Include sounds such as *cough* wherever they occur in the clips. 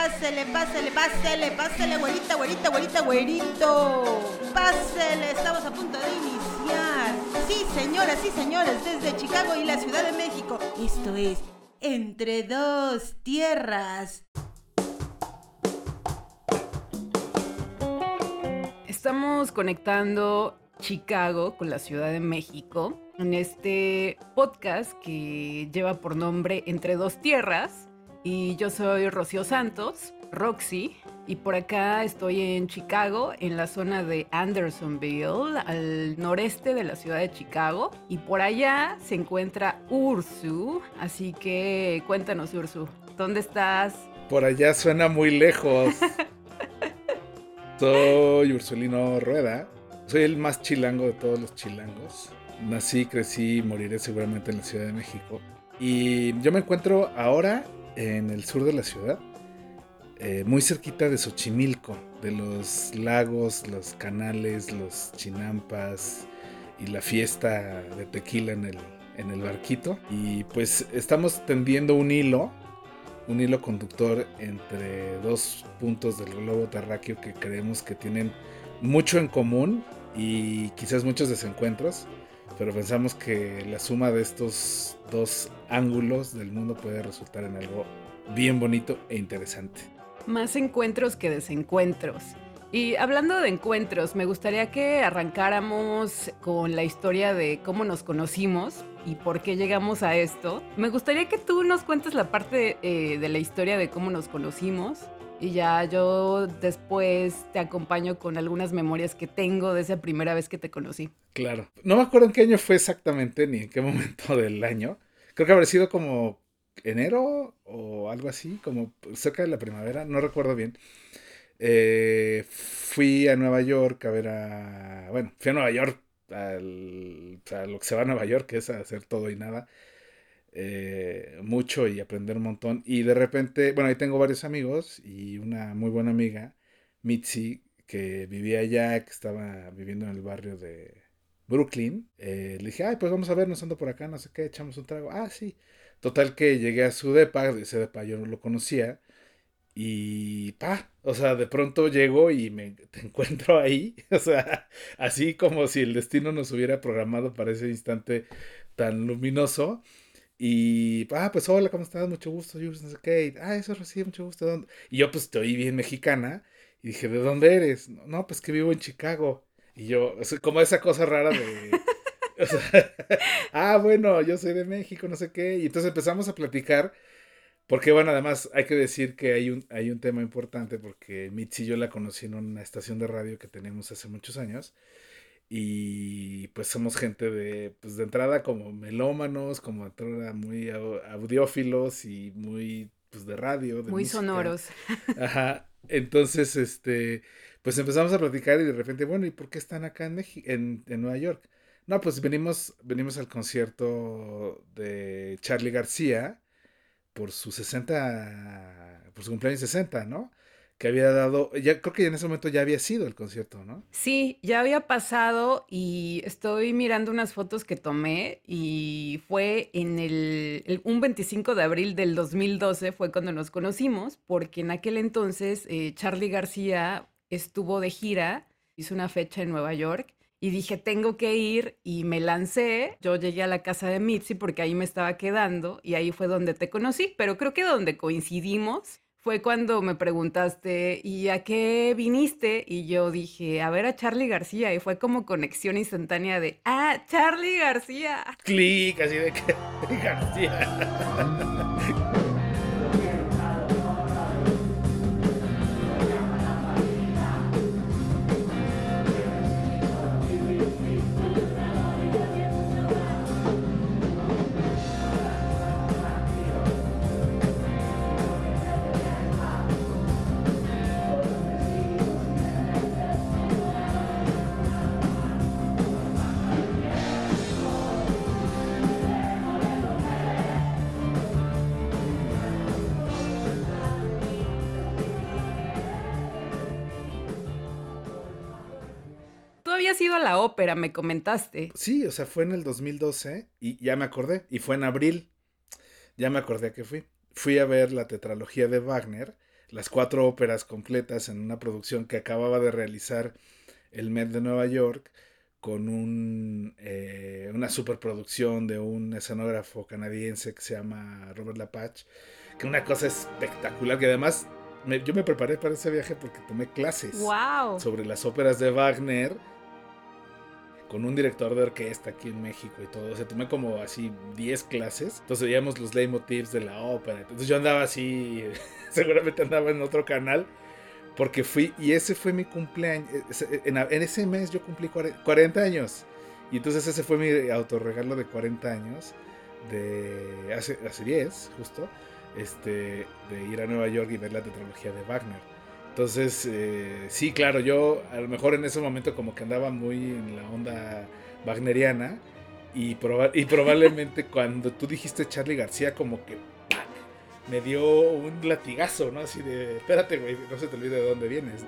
pásele, pásele, pásele, pásele, güerita, güerita, güerita, güerito. Pásele, estamos a punto de iniciar. Sí, señoras y señores, desde Chicago y la Ciudad de México. Esto es Entre dos Tierras. Estamos conectando Chicago con la Ciudad de México en este podcast que lleva por nombre Entre dos Tierras. Y yo soy Rocío Santos, Roxy, y por acá estoy en Chicago, en la zona de Andersonville, al noreste de la ciudad de Chicago. Y por allá se encuentra Ursu, así que cuéntanos Ursu, ¿dónde estás? Por allá suena muy lejos. *laughs* Soy Ursulino Rueda, soy el más chilango de todos los chilangos. Nací, crecí, moriré seguramente en la Ciudad de México. Y yo me encuentro ahora en el sur de la ciudad, eh, muy cerquita de Xochimilco, de los lagos, los canales, los chinampas y la fiesta de tequila en el, en el barquito. Y pues estamos tendiendo un hilo, un hilo conductor entre dos puntos del globo terráqueo que creemos que tienen mucho en común y quizás muchos desencuentros, pero pensamos que la suma de estos dos ángulos del mundo puede resultar en algo bien bonito e interesante. Más encuentros que desencuentros. Y hablando de encuentros, me gustaría que arrancáramos con la historia de cómo nos conocimos y por qué llegamos a esto. Me gustaría que tú nos cuentes la parte eh, de la historia de cómo nos conocimos y ya yo después te acompaño con algunas memorias que tengo de esa primera vez que te conocí. Claro. No me acuerdo en qué año fue exactamente ni en qué momento *laughs* del año. Creo que habría sido como enero o algo así, como cerca de la primavera, no recuerdo bien. Eh, fui a Nueva York a ver a... Bueno, fui a Nueva York al, a lo que se va a Nueva York, que es a hacer todo y nada. Eh, mucho y aprender un montón. Y de repente, bueno, ahí tengo varios amigos y una muy buena amiga, Mitzi, que vivía allá, que estaba viviendo en el barrio de Brooklyn. Eh, le dije, ay, pues vamos a vernos, ando por acá, no sé qué, echamos un trago. Ah, sí. Total que llegué a su depa, ese depa yo no lo conocía. Y pa, o sea, de pronto llego y me te encuentro ahí. *laughs* O sea, así como si el destino nos hubiera programado para ese instante tan luminoso. Y, ah, pues hola, ¿cómo estás? Mucho gusto, yo no sé qué. Ah, eso recibe mucho gusto. Y yo, pues, estoy bien mexicana. Y dije, ¿de dónde eres? No, pues que vivo en Chicago. Y yo, como esa cosa rara de. *laughs* *laughs* ah, bueno, yo soy de México, no sé qué. Y entonces empezamos a platicar. Porque, bueno, además hay que decir que hay un, hay un tema importante porque Mitzi y yo la conocí en una estación de radio que tenemos hace muchos años. Y pues somos gente de, pues de entrada como melómanos, como entrada muy audiófilos y muy, pues de radio. muy sonoros. *laughs* Ajá. Entonces, este, pues empezamos a platicar y de repente, bueno, ¿y por qué están acá en, en, en Nueva York? No, pues venimos, venimos al concierto de Charlie García por su 60, por su cumpleaños 60, ¿no? Que había dado, ya creo que en ese momento ya había sido el concierto, ¿no? Sí, ya había pasado y estoy mirando unas fotos que tomé y fue en el, un 25 de abril del 2012 fue cuando nos conocimos, porque en aquel entonces eh, Charlie García estuvo de gira, hizo una fecha en Nueva York y dije, tengo que ir y me lancé. Yo llegué a la casa de Mitzi porque ahí me estaba quedando y ahí fue donde te conocí, pero creo que donde coincidimos fue cuando me preguntaste, ¿y a qué viniste? Y yo dije, a ver a Charlie García. Y fue como conexión instantánea de, ah, Charlie García. Clic, así de que *laughs* García. *laughs* la ópera, me comentaste. Sí, o sea, fue en el 2012 y ya me acordé, y fue en abril. Ya me acordé que fui. Fui a ver la tetralogía de Wagner, las cuatro óperas completas en una producción que acababa de realizar el Met de Nueva York con un, eh, una superproducción de un escenógrafo canadiense que se llama Robert Lapatch, que una cosa espectacular, que además yo me preparé para ese viaje porque tomé clases sobre las óperas de Wagner con un director de orquesta aquí en México y todo. O sea, tomé como así 10 clases. Entonces veíamos los leitmotivs de la ópera. Entonces yo andaba así, *laughs* seguramente andaba en otro canal. Porque fui, y ese fue mi cumpleaños. En, ese mes yo cumplí 40 años. Y entonces ese fue mi autorregalo de 40 años. De hace, hace 10, justo. Este, de ir a Nueva York y ver la tetralogía de Wagner. Entonces, eh, sí, claro, yo a lo mejor en ese momento como que andaba muy en la onda wagneriana y, y probablemente *laughs* cuando tú dijiste Charlie García como que me dio un latigazo, ¿no? Así de, espérate, güey, no se te olvide de dónde vienes.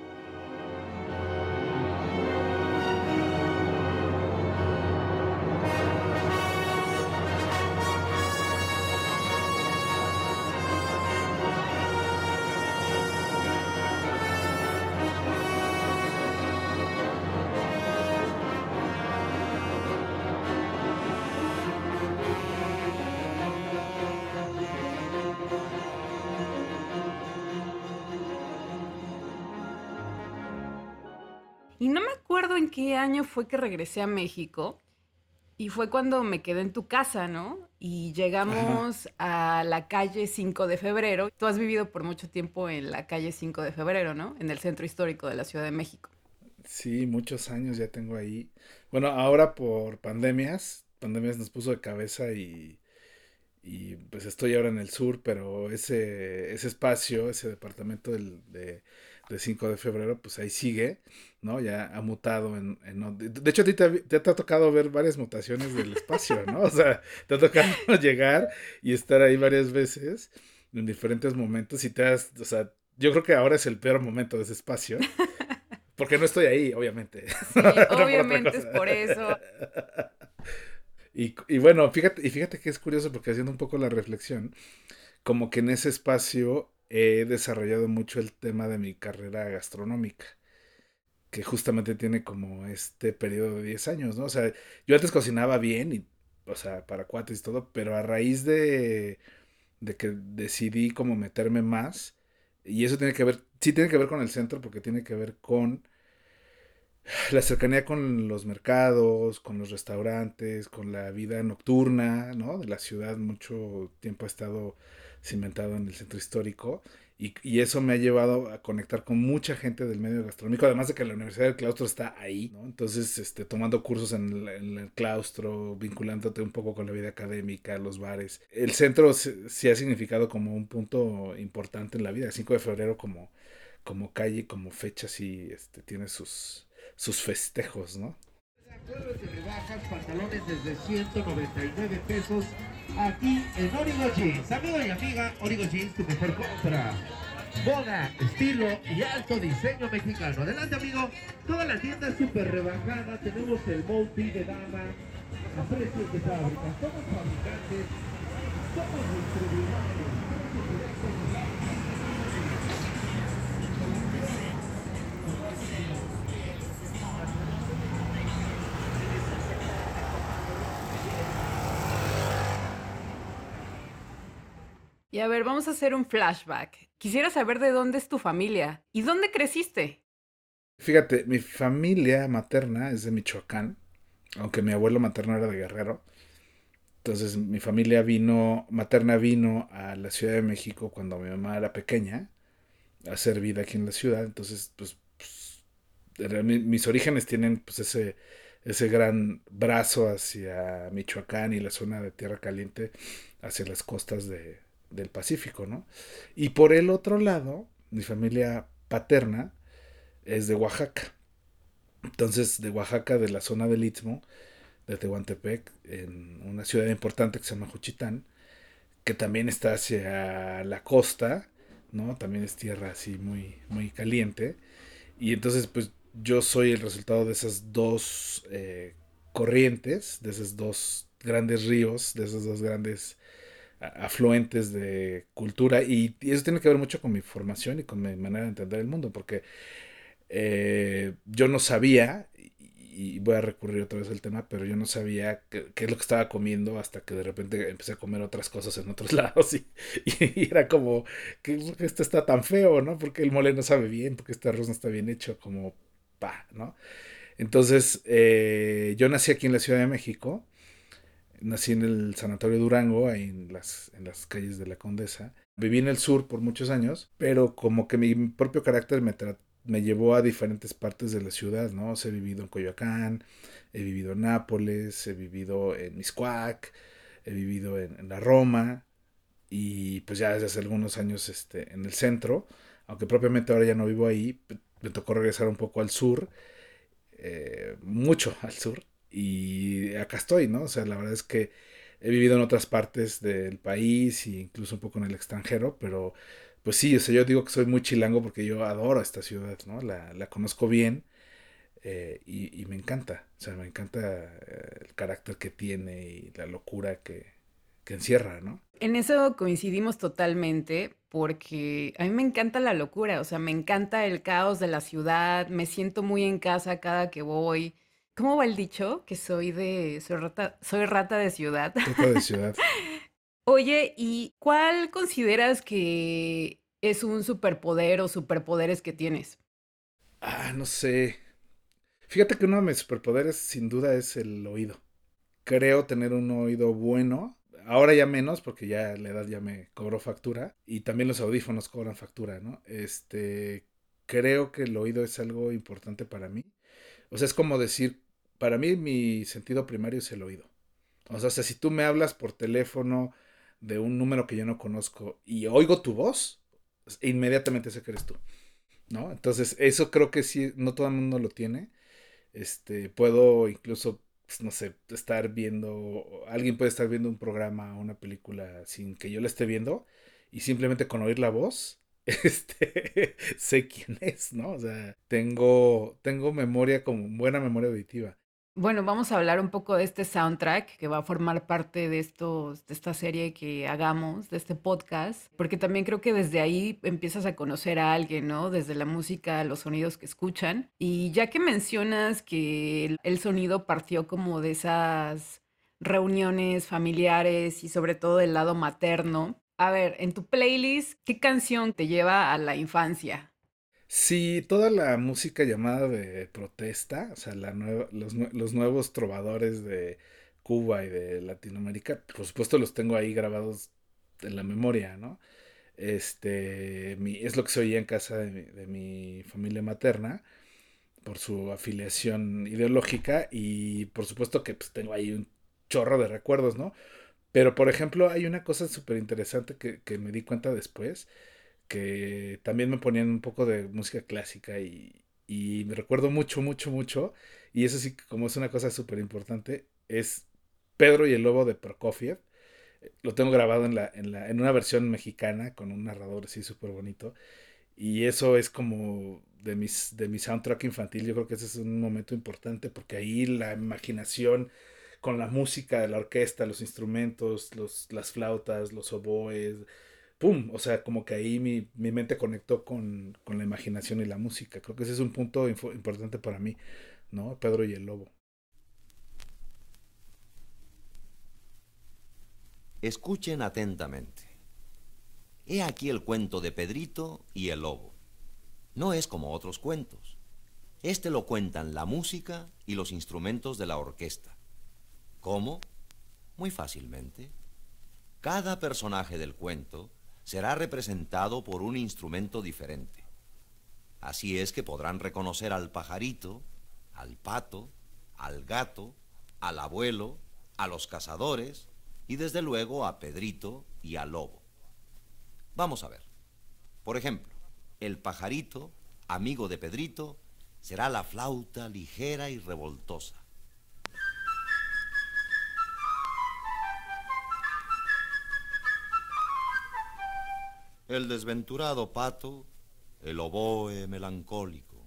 Año fue que regresé a México. Y fue cuando me quedé en tu casa, ¿no? Y llegamos a la calle 5 de febrero. Tú has vivido por mucho tiempo en la calle 5 de febrero, ¿no? En el centro histórico de la Ciudad de México. Sí, muchos años ya tengo ahí. Bueno, ahora por pandemias, pandemias nos puso de cabeza y, y pues estoy ahora en el sur, pero ese, ese espacio, ese departamento del, de, de 5 de febrero, pues ahí sigue, ¿no? Ya ha mutado en... de hecho, a ti te, te, ha tocado ver varias mutaciones del espacio, ¿no? O sea, te ha tocado *laughs* llegar y estar ahí varias veces en diferentes momentos y te has, o sea, yo creo que ahora es el peor momento de ese espacio. Porque no estoy ahí, obviamente. Sí, *laughs* obviamente es por eso. *laughs* Y, y, bueno, fíjate, y fíjate que es curioso porque haciendo un poco la reflexión, como que en ese espacio he desarrollado mucho el tema de mi carrera gastronómica, que justamente tiene como este periodo de 10 años, ¿no? O sea, yo antes cocinaba bien, y, o sea, para cuates y todo, pero a raíz de, de que decidí como meterme más, y eso tiene que ver, sí tiene que ver con el centro, porque tiene que ver con la cercanía con los mercados, con los restaurantes, con la vida nocturna, ¿no? De la ciudad, mucho tiempo ha estado cimentado en el centro histórico. Y, y, eso me ha llevado a conectar con mucha gente del medio gastronómico, además de que la Universidad del Claustro está ahí, ¿no? Entonces, este, tomando cursos en el, claustro, vinculándote un poco con la vida académica, los bares. El centro sí ha significado como un punto importante en la vida. El 5 de febrero como, como calle, como fecha, sí este, tiene sus, sus festejos, ¿no? Pantalones desde 199 pesos aquí en Origo Jeans. Amigo y amiga, Origo Jeans, tu mejor compra. Moda, estilo y alto diseño mexicano. Adelante, amigo. Toda la tienda es súper rebajada. Tenemos el multi de dama a precios de fábrica. Somos fabricantes, somos distribuidores. Y a ver, vamos a hacer un flashback. Quisiera saber de dónde es tu familia y dónde creciste. Fíjate, mi familia materna es de Michoacán, aunque mi abuelo materno era de Guerrero. Entonces mi familia vino, materna vino a la Ciudad de México cuando mi mamá era pequeña, a hacer vida aquí en la ciudad. Entonces, pues, pues mis orígenes tienen pues ese, ese gran brazo hacia Michoacán y la zona de Tierra Caliente, hacia las costas de, del Pacífico, ¿no? Y por el otro lado, mi familia paterna es de Oaxaca. Entonces, de Oaxaca, de la zona del Istmo, de Tehuantepec, en una ciudad importante que se llama Juchitán, que también está hacia la costa, ¿no? También es tierra así muy, muy caliente. Y entonces, pues yo soy el resultado de esas dos eh, corrientes, de esos dos grandes ríos, de esos dos grandes afluentes de cultura y, eso tiene que ver mucho con mi formación y con mi manera de entender el mundo, porque eh, yo no sabía, y voy a recurrir otra vez al tema, pero yo no sabía qué, es lo que estaba comiendo hasta que de repente empecé a comer otras cosas en otros *laughs* lados y, era como, que esto está tan feo, ¿no? Porque el mole no sabe bien, porque este arroz no está bien hecho, como, pa, ¿no? Entonces, eh, yo nací aquí en la Ciudad de México, nací en el Sanatorio Durango, ahí en las, en las calles de la Condesa. Viví en el sur por muchos años, pero como que mi propio carácter me, me llevó a diferentes partes de la ciudad, ¿no? he vivido en Coyoacán, he vivido en Nápoles, he vivido en Miscuac, he vivido en, la Roma y pues ya desde hace algunos años este, en el centro, aunque propiamente ahora ya no vivo ahí, me tocó regresar un poco al sur, eh, mucho al sur y acá estoy, ¿no? O sea, la verdad es que he vivido en otras partes del país e incluso un poco en el extranjero, pero pues sí, o sea, yo digo que soy muy chilango porque yo adoro esta ciudad, ¿no? La, la conozco bien eh, y, me encanta, o sea, me encanta eh, el carácter que tiene y la locura que, que encierra, ¿no? En eso coincidimos totalmente porque a mí me encanta la locura, o sea, me encanta el caos de la ciudad, me siento muy en casa cada que voy. ¿Cómo va el dicho? Que soy de, soy rata, soy rata de ciudad. Rata de ciudad. *laughs* Oye, ¿y cuál consideras que es un superpoder o superpoderes que tienes? Ah, no sé. Fíjate que uno de mis superpoderes sin duda es el oído. Creo tener un oído bueno. Ahora ya menos porque ya la edad ya me cobró factura y también los audífonos cobran factura, ¿no? Este, creo que el oído es algo importante para mí. O sea, es como decir, para mí mi sentido primario es el oído. O sea, si tú me hablas por teléfono de un número que yo no conozco y oigo tu voz, inmediatamente sé que eres tú. ¿No? Entonces, eso creo que sí, no todo el mundo lo tiene. Este, puedo incluso, pues, no sé, estar viendo, alguien puede estar viendo un programa o una película sin que yo la esté viendo y simplemente con oír la voz, *laughs* este, sé quién es, ¿no? O sea, tengo, tengo memoria como buena memoria auditiva. Bueno, vamos a hablar un poco de este soundtrack que va a formar parte de, estos, de esta serie que hagamos, de este podcast, porque también creo que desde ahí empiezas a conocer a alguien, ¿no? Desde la música, los sonidos que escuchan. Y ya que mencionas que el, sonido partió como de esas reuniones familiares y sobre todo del lado materno, a ver, en tu playlist, ¿qué canción te lleva a la infancia? Sí, toda la música llamada de protesta, o sea, la los, los, nuevos trovadores de Cuba y de Latinoamérica, por supuesto los tengo ahí grabados en la memoria, ¿no? Este, mi, es lo que se oía en casa de mi, familia materna por su afiliación ideológica y por supuesto que pues, tengo ahí un chorro de recuerdos, ¿no? Pero por ejemplo hay una cosa súper interesante que, me di cuenta después, que también me ponían un poco de música clásica y, me recuerdo mucho, mucho, mucho, y eso sí, como es una cosa súper importante, es Pedro y el Lobo de Prokofiev. Lo tengo grabado en, la, en, la, en una versión mexicana con un narrador así súper bonito. Y eso es como de, mis, de mi soundtrack infantil. Yo creo que ese es un momento importante porque ahí la imaginación con la música de la orquesta, los instrumentos, los, las flautas, los oboes, ¡pum! O sea, como que ahí mi, mente conectó con, la imaginación y la música. Creo que ese es un punto importante para mí, ¿no? Pedro y el Lobo. Escuchen atentamente. He aquí el cuento de Pedrito y el Lobo. No es como otros cuentos. Este lo cuentan la música y los instrumentos de la orquesta. ¿Cómo? Muy fácilmente. Cada personaje del cuento será representado por un instrumento diferente. Así es que podrán reconocer al pajarito, al pato, al gato, al abuelo, a los cazadores y desde luego a Pedrito y al lobo. Vamos a ver. Por ejemplo, el pajarito, amigo de Pedrito, será la flauta ligera y revoltosa. el desventurado pato, el oboe melancólico.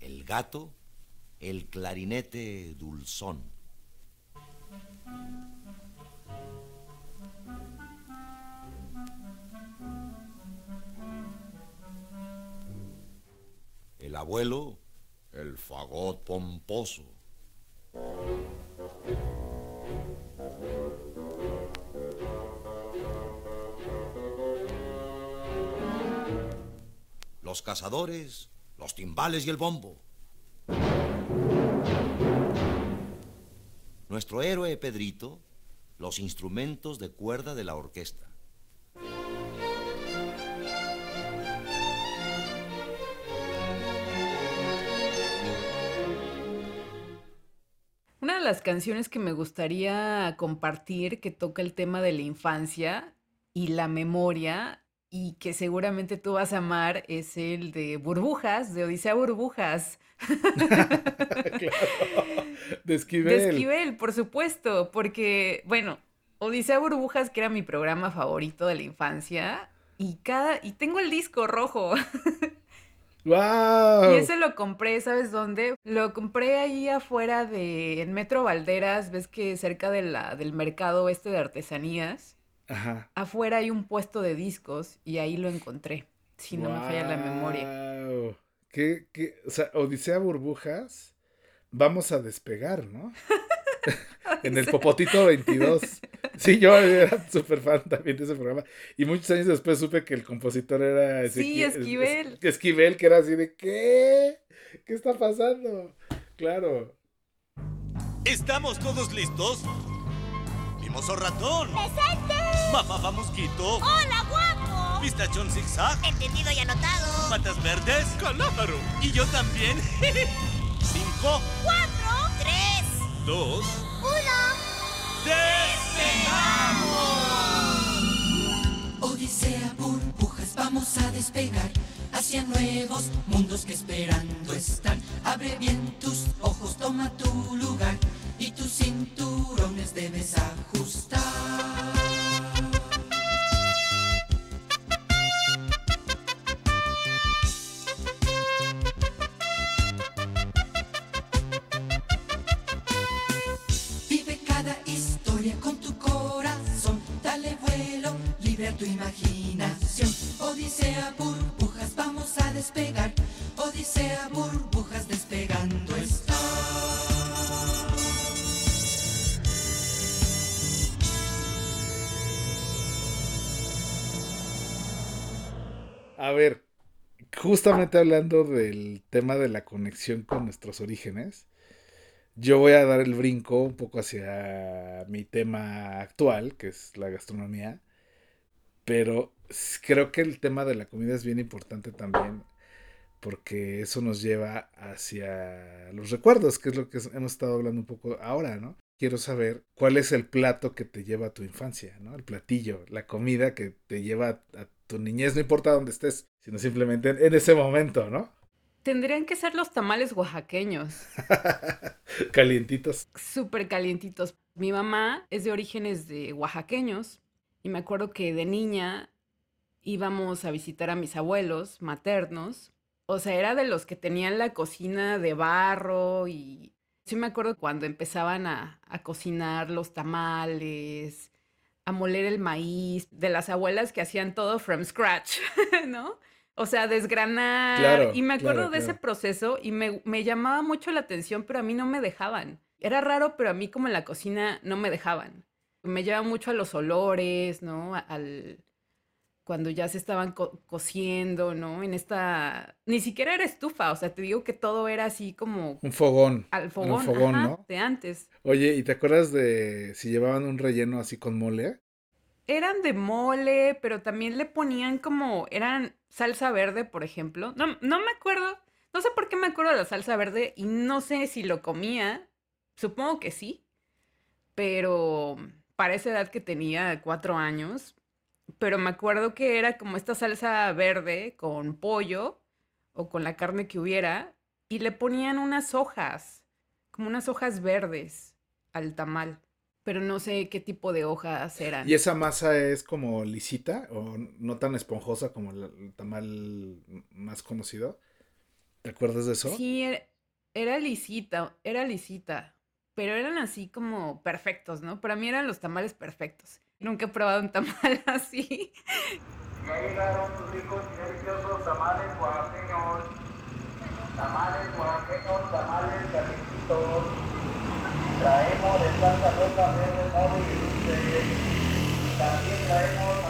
El gato, el clarinete dulzón. Abuelo, el fagot pomposo. Los cazadores, los timbales y el bombo. Nuestro héroe Pedrito, los instrumentos de cuerda de la orquesta. Las canciones que me gustaría compartir que toca el tema de la infancia y la memoria y que seguramente tú vas a amar es el de Burbujas, de Odisea Burbujas. *laughs* claro. *laughs* De Esquivel. De Esquivel, por supuesto, porque, bueno, Odisea Burbujas, que era mi programa favorito de la infancia, y cada, y tengo el disco rojo. *laughs* ¡Wow! Y ese lo compré, ¿sabes dónde? Lo compré ahí afuera de, en Metro Valderas, ves que cerca de la, del mercado este de artesanías, Ajá. afuera hay un puesto de discos y ahí lo encontré, si no me falla la memoria. Wow. ¿Qué, qué? O sea, Odisea Burbujas, vamos a despegar, ¿no? *laughs* *laughs* en el Popotito 22. Sí, yo era súper fan también de ese programa. Y muchos años después supe que el compositor era Sí, Ezequiel- Esquivel. Es- Esquivel, que era así de ¿qué? ¿Qué está pasando? Claro. ¿Estamos todos listos? Mimoso ratón. ¡Presente! Mamá mosquito. ¡Hola, guapo! Pistachón zigzag. Entendido y anotado. Patas verdes. Calamaro. Y yo también. *laughs* Cinco, Cuatro, tres, dos, uno. ¡despegamos! Odisea, burbujas, vamos a despegar hacia nuevos mundos que esperando están. Abre bien tus ojos, toma tu lugar y tus cinturones debes ajustar. A ver, justamente hablando del tema de la conexión con nuestros orígenes, yo voy a dar el brinco un poco hacia mi tema actual, que es la gastronomía, pero creo que el tema de la comida es bien importante también, porque eso nos lleva hacia los recuerdos, que es lo que hemos estado hablando un poco ahora, ¿no? Quiero saber cuál es el plato que te lleva a tu infancia, ¿no? El platillo, la comida que te lleva a tu niñez, no importa dónde estés, sino simplemente en, en ese momento, ¿no? Tendrían que ser los tamales oaxaqueños, *laughs* Calientitos. súper calientitos. Mi mamá es de orígenes de oaxaqueños y me acuerdo que de niña íbamos a visitar a mis abuelos maternos. O sea, era de los que tenían la cocina de barro y sí me acuerdo cuando empezaban a, a cocinar los tamales, a moler el maíz, de las abuelas que hacían todo from scratch, *laughs* ¿no? O sea, desgranar. Claro, y me acuerdo claro, de ese proceso y me, me llamaba mucho la atención, pero a mí no me dejaban. Era raro, pero a mí como en la cocina no me dejaban. Me lleva mucho a los olores, ¿no? Al cuando ya se estaban co- cociendo, ¿no? En esta ni siquiera era estufa, o sea, te digo que todo era así como Un fogón. al fogón, Un fogón, ajá, ¿no? de antes. Oye, ¿y te acuerdas de si llevaban un relleno así con mole? Eran de mole, pero también le ponían como, eran salsa verde, por ejemplo. No, no me acuerdo, no sé por qué me acuerdo de la salsa verde y no sé si lo comía. Supongo que sí, pero para esa edad que tenía cuatro años, pero me acuerdo que era como esta salsa verde con pollo o con la carne que hubiera y le ponían unas hojas, como unas hojas verdes al tamal, pero no sé qué tipo de hojas eran. ¿Y esa masa es como lisita o no tan esponjosa como el, el tamal más conocido? ¿Te acuerdas de eso? Sí, er- Era lisita, era lisita, pero eran así como perfectos, ¿no? Para mí eran los tamales perfectos. Nunca he probado un tamal *laughs* así. Ya llegaron sus ricos y deliciosos tamales oaxaqueños. Tamales oaxaqueños, tamales calientitos. Traemos de Santa Rosa Verde Mole y Dulce. También traemos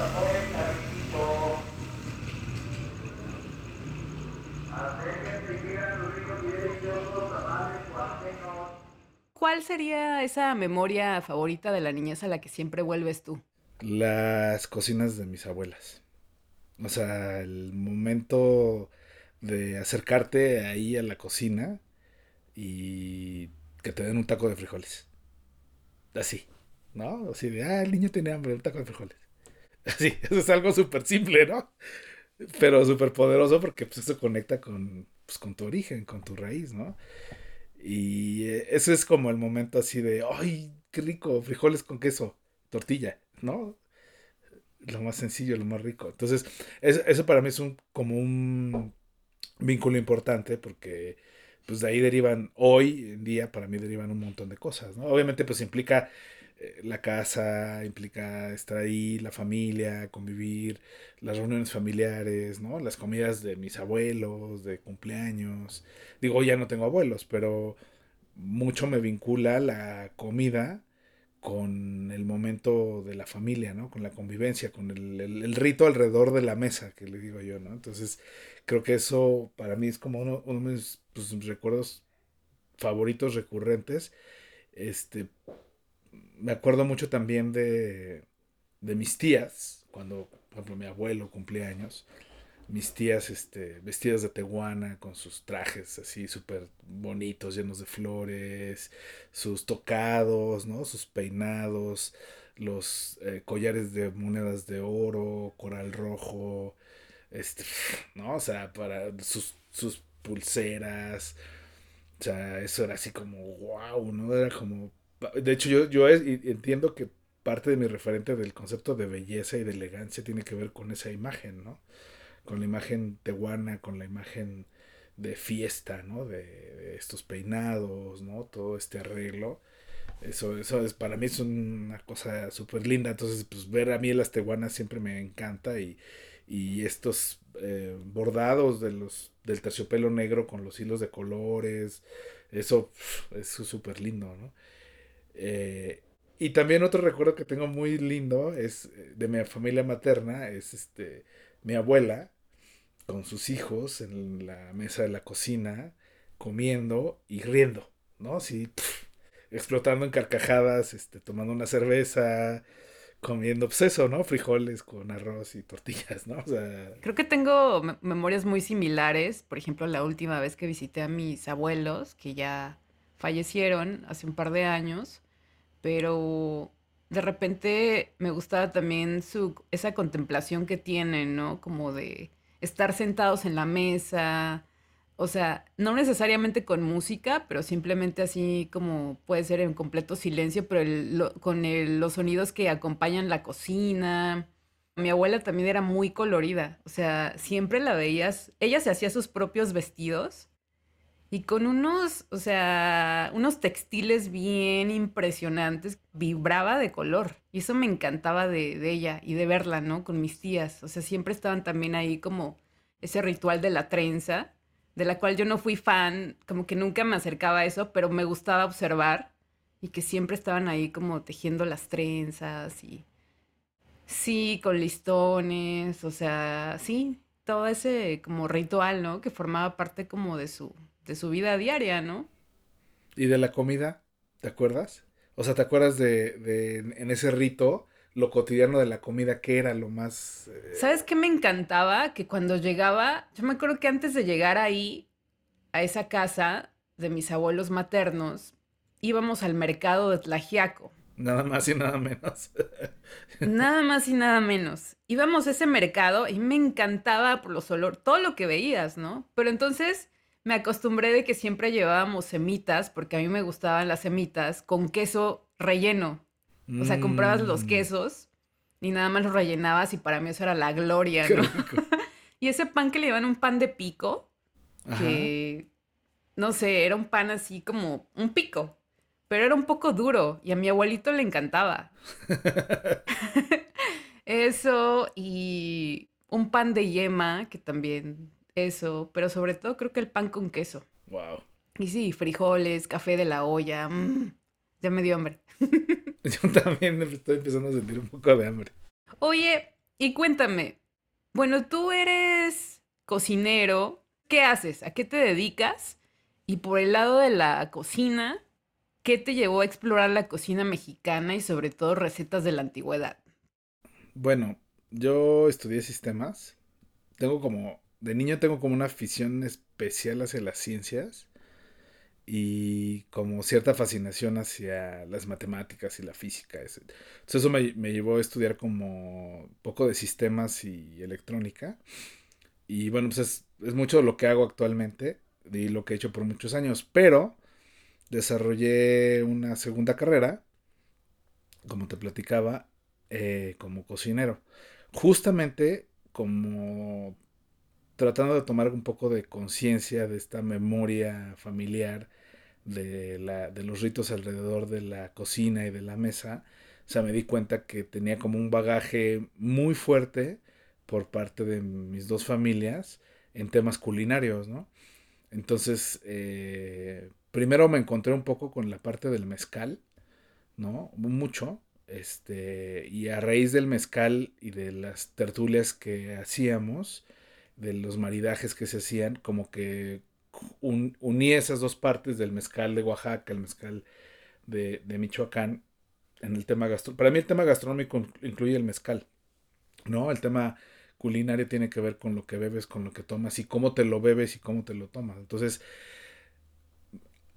¿Cuál sería esa memoria favorita de la niñez a la que siempre vuelves tú? Las cocinas de mis abuelas. O sea, el momento de acercarte ahí a la cocina y que te den un taco de frijoles. Así, ¿no? Así de, ah, el niño tiene hambre, un taco de frijoles. *laughs* Así, eso es algo súper simple, ¿no? Pero súper poderoso porque pues, eso conecta con, pues, con tu origen, con tu raíz, ¿no? Y eh, ese es como el momento así de, ay, qué rico, frijoles con queso, tortilla, ¿no? Lo más sencillo, lo más rico. Entonces, es- eso para mí es un, como un vínculo importante porque pues de ahí derivan, hoy en día para mí derivan un montón de cosas, ¿no? Obviamente pues implica la casa, implica estar ahí, la familia, convivir, las reuniones familiares, ¿no? Las comidas de mis abuelos, de cumpleaños. Digo, ya no tengo abuelos, pero mucho me vincula la comida con el momento de la familia, ¿no? Con la convivencia, con el, el- el rito alrededor de la mesa, que le digo yo, ¿no? Entonces, creo que eso para mí es como uno, uno de mis pues, recuerdos favoritos recurrentes. Este, me acuerdo mucho también de, de mis tías, cuando, por ejemplo, mi abuelo cumplía años, mis tías este, vestidas de teguana, con sus trajes así súper bonitos, llenos de flores, sus tocados, ¿no? Sus peinados, los eh, collares de monedas de oro, coral rojo, este, *laughs* ¿no? O sea, para sus, sus pulseras, o sea, eso era así como, wow, ¿no? Era como... De hecho, yo, yo entiendo que parte de mi referente del concepto de belleza y de elegancia tiene que ver con esa imagen, ¿no? Con la imagen tehuana, con la imagen de fiesta, ¿no? De, estos peinados, ¿no? Todo este arreglo. Eso, eso es, para mí es una cosa súper linda. Entonces, pues ver a mí las tehuanas siempre me encanta y, y estos eh, bordados de los, del terciopelo negro con los hilos de colores, eso pf, es súper lindo, ¿no? Eh, y también otro recuerdo que tengo muy lindo es eh, de mi familia materna, es este, mi abuela con sus hijos en la mesa de la cocina, comiendo y riendo, ¿no? Así, explotando en carcajadas, este, tomando una cerveza, comiendo, pues eso, ¿no? Frijoles con arroz y tortillas, ¿no? O sea, Creo que tengo me- memorias muy similares. Por ejemplo, la última vez que visité a mis abuelos, que ya fallecieron hace un par de años, pero de repente me gustaba también su, esa contemplación que tienen, ¿no? Como de estar sentados en la mesa, o sea, no necesariamente con música, pero simplemente así como puede ser en completo silencio, pero con los sonidos que acompañan la cocina. Mi abuela también era muy colorida, o sea, siempre la veías, ella se hacía sus propios vestidos y con unos, o sea, unos textiles bien impresionantes, vibraba de color. Y eso me encantaba de, ella y de verla, ¿no? Con mis tías. O sea, siempre estaban también ahí como ese ritual de la trenza, de la cual yo no fui fan, como que nunca me acercaba a eso, pero me gustaba observar y que siempre estaban ahí como tejiendo las trenzas y sí, con listones, o sea, sí, todo ese como ritual, ¿no? Que formaba parte como de su, de su vida diaria, ¿no? y de la comida, ¿te acuerdas? O sea, ¿te acuerdas de, de en ese rito, lo cotidiano de la comida, qué era lo más... eh, ¿Sabes qué me encantaba? Que cuando llegaba, yo me acuerdo que antes de llegar ahí, a esa casa de mis abuelos maternos, íbamos al mercado de Tlajiaco. nada más y nada menos. *laughs* Nada más y nada menos. Íbamos a ese mercado y me encantaba por los olores, todo lo que veías, ¿no? Pero entonces me acostumbré de que siempre llevábamos semitas, porque a mí me gustaban las semitas, con queso relleno. O sea, comprabas los Mm, quesos y nada más los rellenabas y para mí eso era la gloria, ¿no? *laughs* Y ese pan que le llevan un pan de pico, Ajá. que no sé, era un pan así como un pico, pero era un poco duro y a mi abuelito le encantaba. *laughs* *laughs* Eso y un pan de yema, que también eso, pero sobre todo creo que el pan con queso. Wow. Y sí, frijoles, café de la olla. mm, ya me dio hambre. *laughs* Yo también me estoy empezando a sentir un poco de hambre. Oye, y cuéntame, bueno, tú eres cocinero, ¿qué haces? ¿A qué te dedicas? Y por el lado de la cocina, ¿qué te llevó a explorar la cocina mexicana y sobre todo recetas de la antigüedad? Bueno, yo estudié sistemas. Tengo como, de niño tengo como una afición especial hacia las ciencias y como cierta fascinación hacia las matemáticas y la física. Entonces eso me, me llevó a estudiar como poco de sistemas y electrónica. Y bueno, pues es, es mucho lo que hago actualmente y lo que he hecho por muchos años. Pero desarrollé una segunda carrera, como te platicaba, eh, como cocinero. Justamente como tratando de tomar un poco de conciencia de esta memoria familiar de, la, de los ritos alrededor de la cocina y de la mesa. O sea, me di cuenta que tenía como un bagaje muy fuerte por parte de mis dos familias en temas culinarios, ¿no? Entonces, eh, primero me encontré un poco con la parte del mezcal, ¿no? Mucho. Este, y a raíz del mezcal y de las tertulias que hacíamos, de los maridajes que se hacían, como que un- uní esas dos partes del mezcal de Oaxaca, el mezcal de, Michoacán, en el tema gastronómico. Para mí el tema gastronómico in- incluye el mezcal, ¿no? El tema culinario tiene que ver con lo que bebes, con lo que tomas y cómo te lo bebes y cómo te lo tomas. Entonces,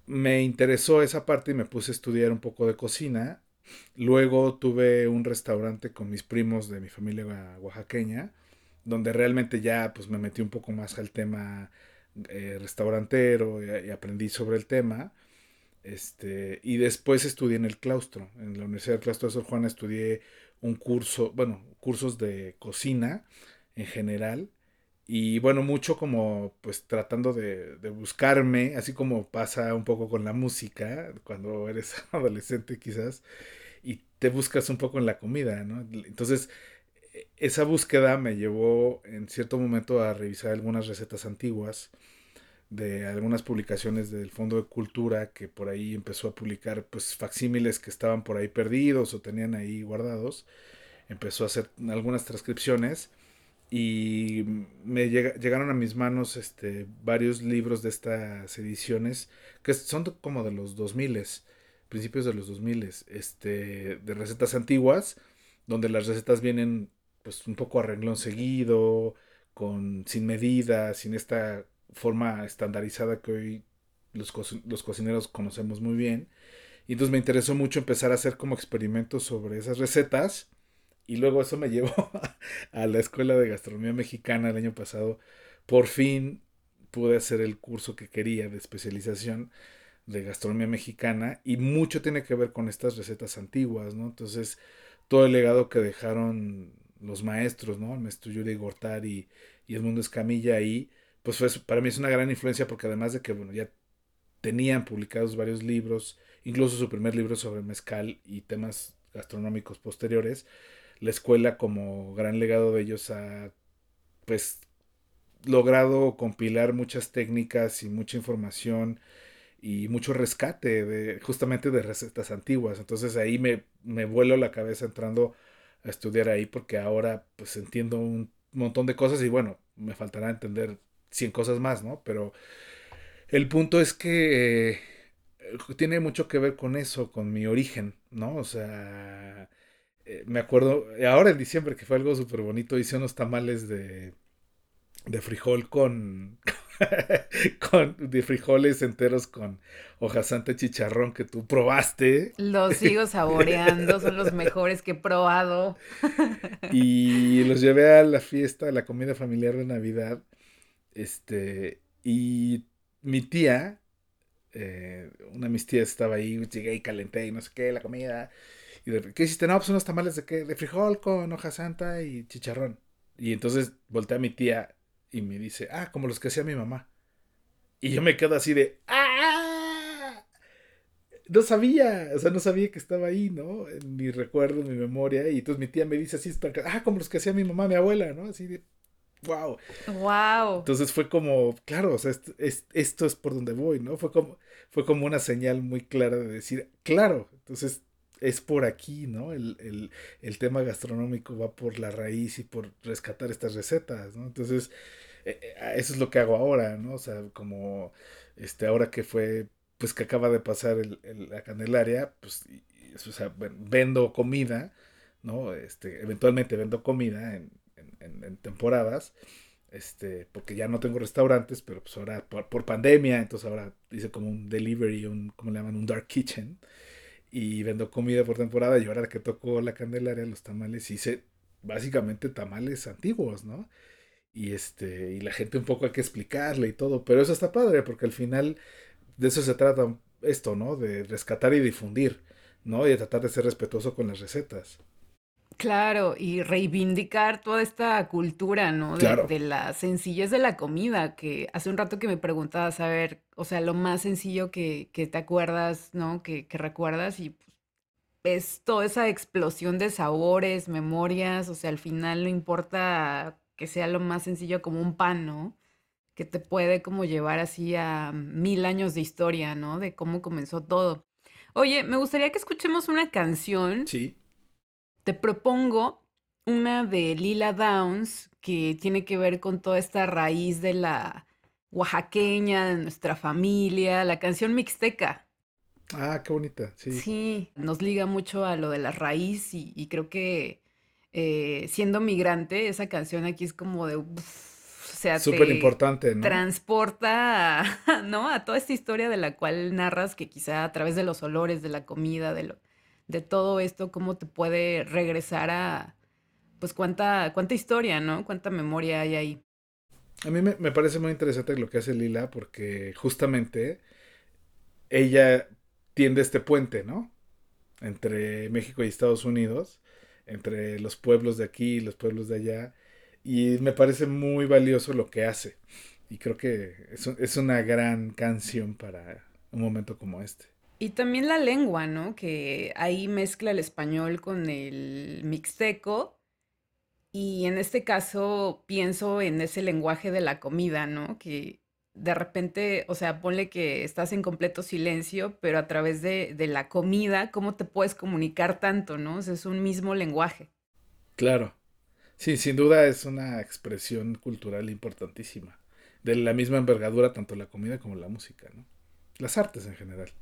me interesó esa parte y me puse a estudiar un poco de cocina. Luego tuve un restaurante con mis primos de mi familia oa- oaxaqueña, donde realmente ya pues me metí un poco más al tema eh, restaurantero y, y aprendí sobre el tema. Este, y después estudié en el claustro, en la Universidad del Claustro de Sor Juana estudié un curso, bueno, cursos de cocina en general. Y bueno, mucho como pues tratando de, de buscarme, así como pasa un poco con la música, cuando eres *laughs* adolescente quizás, y te buscas un poco en la comida, ¿no? Entonces, esa búsqueda me llevó en cierto momento a revisar algunas recetas antiguas de algunas publicaciones del Fondo de Cultura que por ahí empezó a publicar pues facsímiles que estaban por ahí perdidos o tenían ahí guardados. Empezó a hacer algunas transcripciones y me llega- llegaron a mis manos este, varios libros de estas ediciones que son como de los 2000, principios de los 2000, este, de recetas antiguas, donde las recetas vienen pues un poco a renglón seguido, con, sin medida, sin esta forma estandarizada que hoy los, los cocineros conocemos muy bien. Y entonces me interesó mucho empezar a hacer como experimentos sobre esas recetas. Y luego eso me *laughs* llevó a la Escuela de Gastronomía Mexicana el año pasado. Por fin pude hacer el curso que quería de especialización de gastronomía mexicana y mucho tiene que ver con estas recetas antiguas, ¿no? Entonces, todo el legado que dejaron los maestros, ¿no? El maestro Yuri Gortari y Edmundo Escamilla ahí, pues fue, para mí es una gran influencia porque además de que, bueno, ya tenían publicados varios libros, incluso su primer libro sobre mezcal y temas gastronómicos posteriores, la escuela como gran legado de ellos ha, pues, logrado compilar muchas técnicas y mucha información y mucho rescate de justamente de recetas antiguas. Entonces ahí me, me vuelo la cabeza entrando a estudiar ahí porque ahora pues entiendo un montón de cosas y bueno, me faltará entender 100 cosas más, ¿no? Pero el punto es que eh, tiene mucho que ver con eso, con mi origen, ¿no? O sea, eh, me acuerdo, ahora en diciembre que fue algo súper bonito, hice unos tamales de, de frijol con, *laughs* con, de frijoles enteros con hoja santa y chicharrón que tú probaste. Los sigo saboreando, son los mejores que he probado. *laughs* Y los llevé a la fiesta, a la comida familiar de Navidad. Este, y mi tía, eh, una de mis tías estaba ahí, llegué y calenté y no sé qué, la comida. Y de, ¿qué hiciste? No, pues unos tamales de qué? De frijol con hoja santa y chicharrón. Y entonces volteé a mi tía y me dice, ah, como los que hacía mi mamá. Y yo me quedo así de, ¡ah! No sabía, o sea, no sabía que estaba ahí, ¿no? En mi recuerdo, en mi memoria. Y entonces mi tía me dice así, ah, como los que hacía mi mamá, mi abuela, ¿no? Así de, wow. Wow. Entonces fue como, claro, o sea, esto es, esto es por donde voy, ¿no? Fue como, fue como una señal muy clara de decir, claro. Entonces es por aquí, ¿no? El, el, el tema gastronómico va por la raíz y por rescatar estas recetas, ¿no? Entonces, eh, eh, eso es lo que hago ahora, ¿no? O sea, como, este, ahora que fue, pues que acaba de pasar el, la Candelaria, pues, y- o sea, ven- vendo comida, ¿no? Este, eventualmente vendo comida en, en- en- en temporadas, este, porque ya no tengo restaurantes, pero pues ahora por, por pandemia, entonces ahora hice como un delivery, un, ¿cómo le llaman? Un dark kitchen, y vendo comida por temporada, y ahora que tocó la Candelaria, los tamales, hice básicamente tamales antiguos, ¿no? Y este, y la gente un poco hay que explicarle y todo, pero eso está padre, porque al final de eso se trata esto, ¿no? De rescatar y difundir, ¿no? Y de tratar de ser respetuoso con las recetas. Claro, y reivindicar toda esta cultura, ¿no? De, Claro. de la sencillez de la comida, que hace un rato que me preguntabas, a ver, o sea, lo más sencillo que, que te acuerdas, ¿no? Que, que recuerdas y pues, es toda esa explosión de sabores, memorias, o sea, al final no importa que sea lo más sencillo como un pan, ¿no? Que te puede como llevar así a mil años de historia, ¿no? De cómo comenzó todo. Oye, me gustaría que escuchemos una canción Sí. Te propongo una de Lila Downs que tiene que ver con toda esta raíz de la oaxaqueña, de nuestra familia, la canción Mixteca. Ah, qué bonita, sí. Sí, nos liga mucho a lo de la raíz y, y creo que eh, siendo migrante, esa canción aquí es como de, o sea, Súper te importante, ¿no? transporta, a, *laughs* ¿no? A toda esta historia de la cual narras que quizá a través de los olores, de la comida, de lo, de todo esto, cómo te puede regresar a, pues cuánta, cuánta historia, ¿no? Cuánta memoria hay ahí. A mí me, me parece muy interesante lo que hace Lila porque justamente ella tiende este puente, ¿no? Entre México y Estados Unidos, entre los pueblos de aquí y los pueblos de allá. Y me parece muy valioso lo que hace. Y creo que es, es una gran canción para un momento como este. Y también la lengua, ¿no? Que ahí mezcla el español con el mixteco. Y en este caso pienso en ese lenguaje de la comida, ¿no? Que de repente, o sea, ponle que estás en completo silencio, pero a través de, la comida, ¿cómo te puedes comunicar tanto, ¿no? Es un mismo lenguaje. Claro. Sí, sin duda es una expresión cultural importantísima. De la misma envergadura, tanto la comida como la música, ¿no? Las artes en general.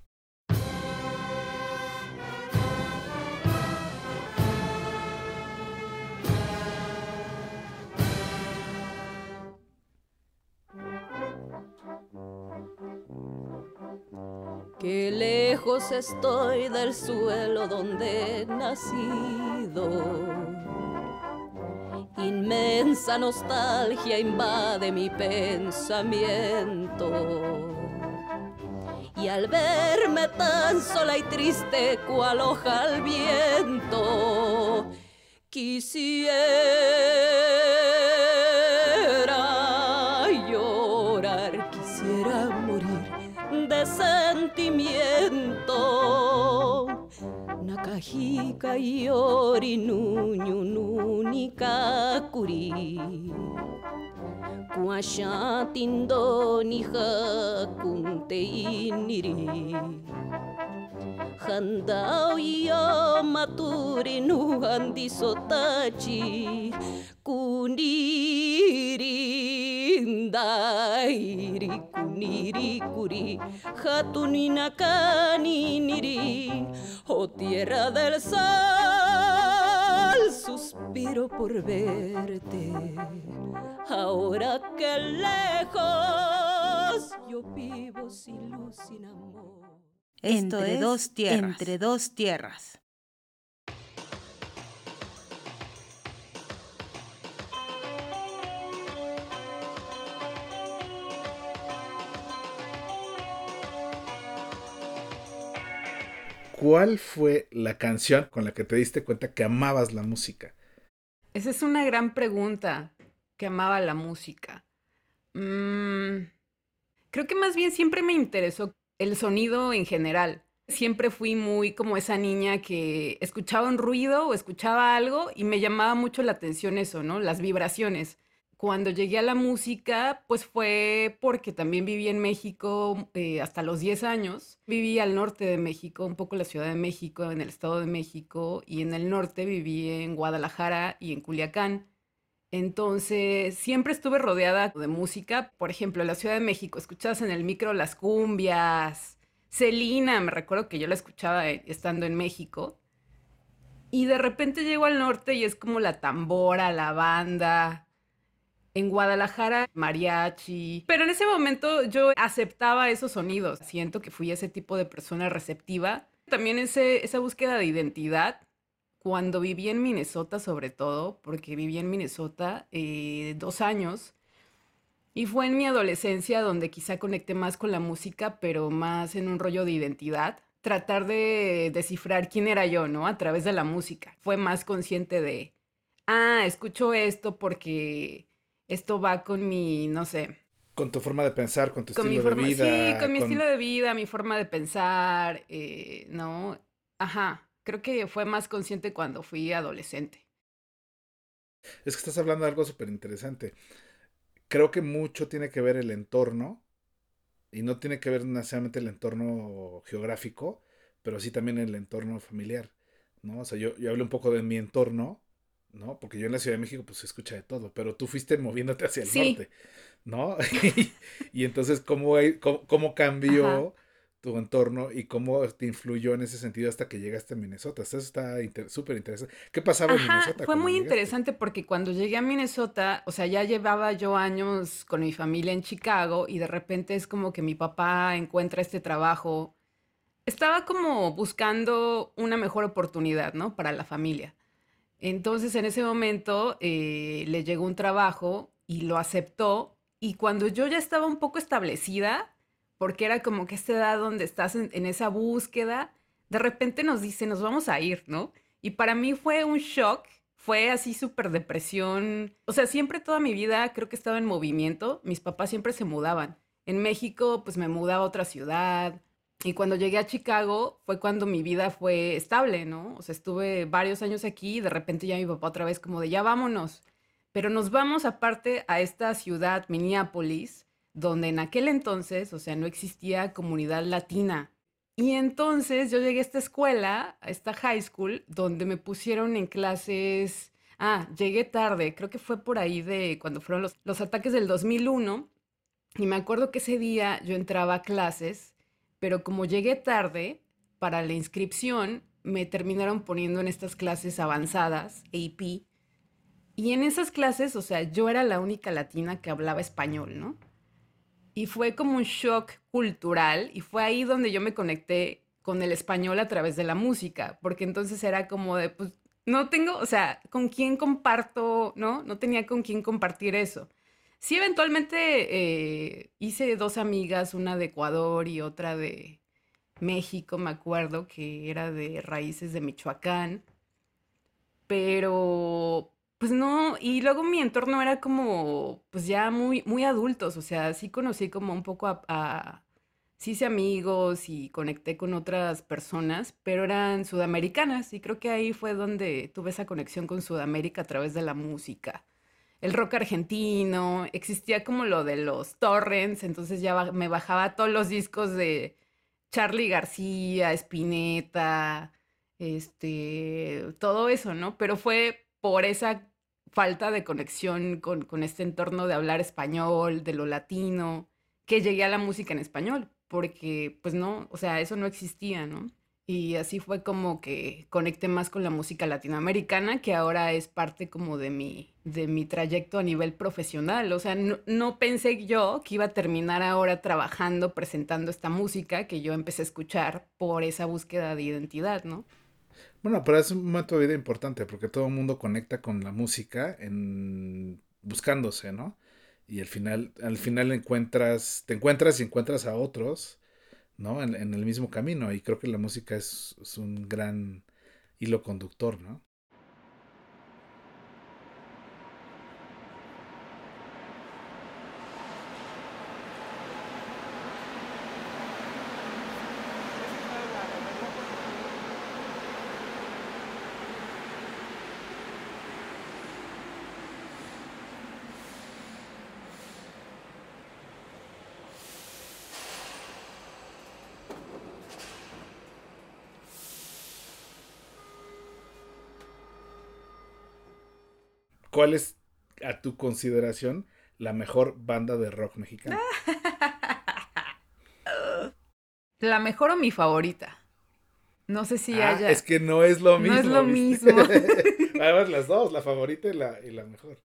Qué lejos estoy del suelo donde he nacido. Inmensa nostalgia invade mi pensamiento. Y al verme tan sola y triste cual hoja al viento, quisiera de sentimiento. Nakahika yori nuñu nunika kuri. Kuasha tindo ni hakunte iniri. Handau yo maturi nu handi sotachi kuniri dairi kuniri kuri. Hatuni nakani niri oh tierra del sal suspiro por verte. Ahora que lejos yo vivo sin luz sin amor Esto Entre es dos tierras. Entre dos tierras. ¿Cuál fue la canción con la que te diste cuenta que amabas la música? Esa es una gran pregunta que amaba la música. Mm, creo que más bien siempre me interesó el sonido en general. Siempre fui muy como esa niña que escuchaba un ruido o escuchaba algo y me llamaba mucho la atención eso, ¿no? Las vibraciones. Cuando llegué a la música, pues fue porque también viví en México eh, hasta los 10 años. Viví al norte de México, un poco la Ciudad de México, en el Estado de México, y en el norte viví en Guadalajara y en Culiacán. Entonces, siempre estuve rodeada de música. Por ejemplo, en la Ciudad de México, escuchabas en el micro las cumbias, Celina, me recuerdo que yo la escuchaba eh, estando en México. Y de repente llego al norte y es como la tambora, la banda. En Guadalajara, mariachi. Pero en ese momento yo aceptaba esos sonidos. Siento que fui ese tipo de persona receptiva. También ese, esa búsqueda de identidad. Cuando viví en Minnesota, sobre todo, porque viví en Minnesota eh, dos años, y fue en mi adolescencia donde quizá conecté más con la música, pero más en un rollo de identidad. Tratar de descifrar quién era yo, ¿no? A través de la música. Fue más consciente de, ah, escucho esto porque esto va con mi, no sé. Con tu forma de pensar, con tu Con mi estilo forma, de vida. sí, con mi con- estilo de vida, mi forma de pensar, eh, ¿no? Ajá, creo que fue más consciente cuando fui adolescente. Es que estás hablando de algo súper interesante. Creo que mucho tiene que ver el entorno, y no tiene que ver necesariamente el entorno geográfico, pero sí también el entorno familiar, ¿no? O sea, yo, yo hablo un poco de mi entorno, ¿no? Porque yo en la Ciudad de México pues se escucha de todo, pero tú fuiste moviéndote hacia el Sí. norte, ¿no? *laughs* y, y entonces, ¿cómo, hay- cómo, cómo cambió tu entorno y cómo te influyó en ese sentido hasta que llegaste a Minnesota? Eso está inter- súper interesante. ¿Qué pasaba en Minnesota? fue muy llegaste? interesante porque cuando llegué a Minnesota, o sea, ya llevaba yo años con mi familia en Chicago y de repente es como que mi papá encuentra este trabajo. Estaba como buscando una mejor oportunidad, ¿no? Para la familia. Entonces en ese momento eh, le llegó un trabajo y lo aceptó y cuando yo ya estaba un poco establecida, porque era como que esta edad donde estás en, esa búsqueda, de repente nos dice, nos vamos a ir, ¿no? Y para mí fue un shock, fue así súper depresión. O sea, siempre toda mi vida creo que estaba en movimiento, mis papás siempre se mudaban. En México, pues me mudaba a otra ciudad. Y cuando llegué a Chicago fue cuando mi vida fue estable, ¿no? O sea, estuve varios años aquí y de repente ya mi papá otra vez como de ya vámonos. Pero nos vamos aparte a esta ciudad, Minneapolis, donde en aquel entonces, o sea, no existía comunidad latina. Y entonces yo llegué a esta escuela, a esta high school, donde me pusieron en clases... Ah, llegué tarde, creo que fue por ahí de cuando fueron los, los ataques del 2001. Y me acuerdo que ese día yo entraba a clases, pero como llegué tarde para la inscripción, me terminaron poniendo en estas clases avanzadas, AP. Y en esas clases, o sea, yo era la única latina que hablaba español, ¿no? Y fue como un shock cultural y fue ahí donde yo me conecté con el español a través de la música, porque entonces era como de, pues, no tengo, o sea, ¿con quién comparto, no? No tenía con quién compartir eso. Sí, eventualmente eh, hice dos amigas, una de Ecuador y otra de México, me acuerdo, que era de raíces de Michoacán, pero pues no, y luego mi entorno era como, pues ya muy, muy adultos, o sea, sí conocí como un poco a, a- sí hice amigos y conecté con otras personas, pero eran sudamericanas y creo que ahí fue donde tuve esa conexión con Sudamérica a través de la música. El rock argentino, existía como lo de los torrents, entonces ya me bajaba todos los discos de Charly García, Spinetta, este, todo eso, ¿no? Pero fue por esa falta de conexión con, con este entorno de hablar español, de lo latino, que llegué a la música en español, porque pues no, o sea, eso no existía, ¿no? Y así fue como que conecté más con la música latinoamericana, que ahora es parte como de mi, de mi trayecto a nivel profesional. O sea, no, no pensé yo que iba a terminar ahora trabajando, presentando esta música que yo empecé a escuchar por esa búsqueda de identidad, ¿no? Bueno, pero es un momento de vida importante porque todo el mundo conecta con la música en buscándose, ¿no? Y al final, al final encuentras, te encuentras y encuentras a otros, ¿no? En, el mismo camino. Y creo que la música es un gran hilo conductor, ¿no? ¿Cuál es a tu consideración la mejor banda de rock mexicana? *laughs* La mejor o mi favorita. No sé si Ah, haya. es que no es lo mismo. No es lo ¿viste? mismo. *laughs* Además, las dos, la favorita y la, y la mejor.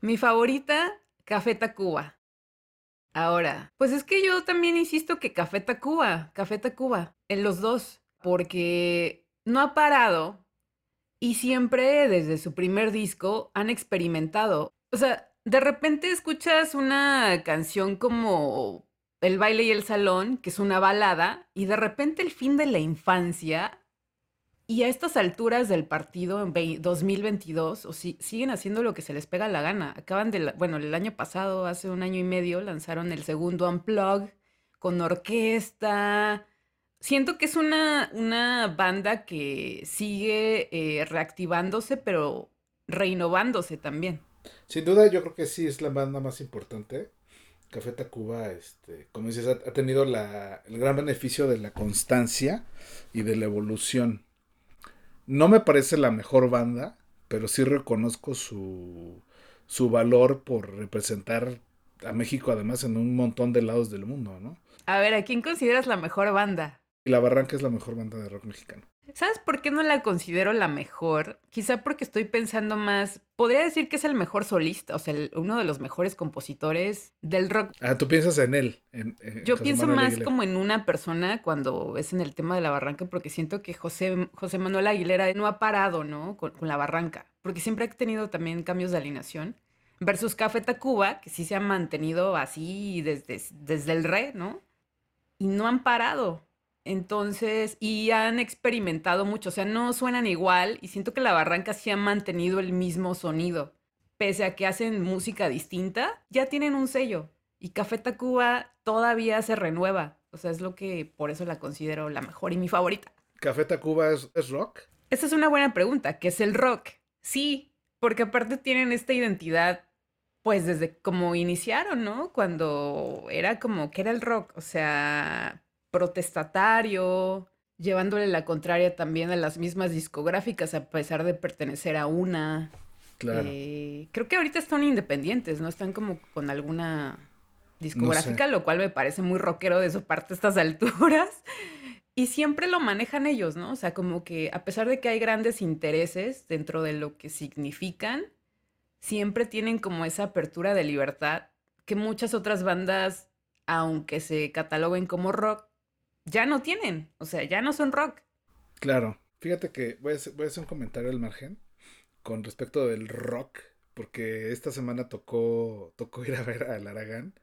Mi favorita, Café Tacuba. Ahora, pues es que yo también insisto que Café Tacuba, Café Tacuba, en los dos, porque no ha parado y siempre desde su primer disco han experimentado. O sea, de repente escuchas una canción como El baile y el salón, que es una balada, y de repente el fin de la infancia y a estas alturas del partido en vei- 2022, o si- siguen haciendo lo que se les pega la gana. Acaban de, la- bueno, el año pasado, hace un año y medio, lanzaron el segundo Unplug con orquesta. Siento que es una, una banda que sigue eh, reactivándose, pero reinnovándose también. Sin duda, yo creo que sí es la banda más importante. Café Tacuba, este, como dices, ha, ha tenido la, el gran beneficio de la constancia y de la evolución. No me parece la mejor banda, pero sí reconozco su, su valor por representar a México además en un montón de lados del mundo, ¿no? A ver, ¿a quién consideras la mejor banda? Y La Barranca es la mejor banda de rock mexicano. ¿Sabes por qué no la considero la mejor? Quizá porque estoy pensando más, podría decir que es el mejor solista, o sea, el- uno de los mejores compositores del rock. Ah, tú piensas en él. en- en Yo José pienso Manuel más Aguilera. como en una persona cuando es en el tema de la barranca, porque siento que José, José Manuel Aguilera no ha parado, ¿no? Con, con la barranca, porque siempre ha tenido también cambios de alineación. Versus Café Tacuba, que sí se ha mantenido así desde, desde el re, ¿no? Y no han parado. Entonces, y han experimentado mucho, o sea, no suenan igual y siento que la barranca sí ha mantenido el mismo sonido. Pese a que hacen música distinta, ya tienen un sello. Y Café Tacuba todavía se renueva. O sea, es lo que por eso la considero la mejor y mi favorita. ¿Café Tacuba es, es rock? Esa es una buena pregunta, ¿qué es el rock? Sí, porque aparte tienen esta identidad, pues desde como iniciaron, ¿no? Cuando era como, ¿qué era el rock? O sea, protestatario, llevándole la contraria también a las mismas discográficas a pesar de pertenecer a una. Claro. Eh, creo que ahorita están independientes, ¿no? Están como con alguna discográfica, lo cual me parece muy rockero de su parte a estas *laughs* alturas. Y siempre lo manejan ellos, ¿no? O sea, como que a pesar de que hay grandes intereses dentro de lo que significan, siempre tienen como esa apertura de libertad que muchas otras bandas, aunque se cataloguen como rock, ya no tienen. O sea, ya no son rock. Claro. Fíjate que voy a hacer, voy a hacer un comentario al margen con respecto del rock, porque esta semana tocó, tocó *laughs* ir a ver al Aragán,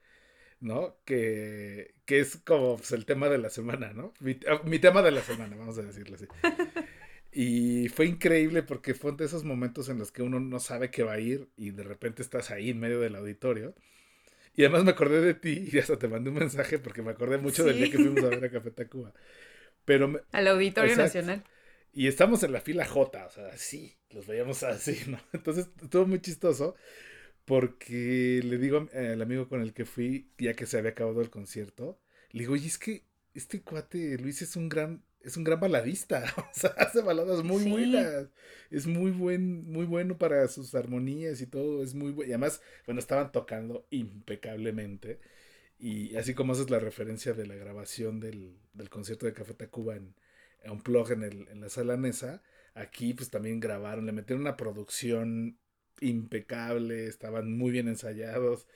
¿no? Que, que es como pues, el tema de la semana, ¿no? Mi, ah, mi tema de la semana, vamos a decirlo así. *laughs* Y fue increíble porque fue de esos momentos en los que uno no sabe que va a ir y de repente estás ahí en medio del auditorio. Y además me acordé de ti y hasta te mandé un mensaje porque me acordé mucho del día Sí. que fuimos a ver a Café Tacuba. Pero me- Al Auditorio Exacto. Nacional. y estamos en la fila J, o sea, así, los veíamos así, *laughs* ¿no? Entonces estuvo muy chistoso porque le digo al amigo con el que fui, ya que se había acabado el concierto, le digo, oye, es que este cuate Luis es un gran, es un gran baladista, *laughs* o sea, hace baladas muy Sí. buenas, es muy buen, muy bueno para sus armonías y todo, es muy bueno, y además, bueno, estaban tocando impecablemente, y así como haces la referencia de la grabación del, del concierto de Café Tacuba en, en un plug en, el, en la sala Nesa, aquí pues también grabaron, le metieron una producción impecable, estaban muy bien ensayados.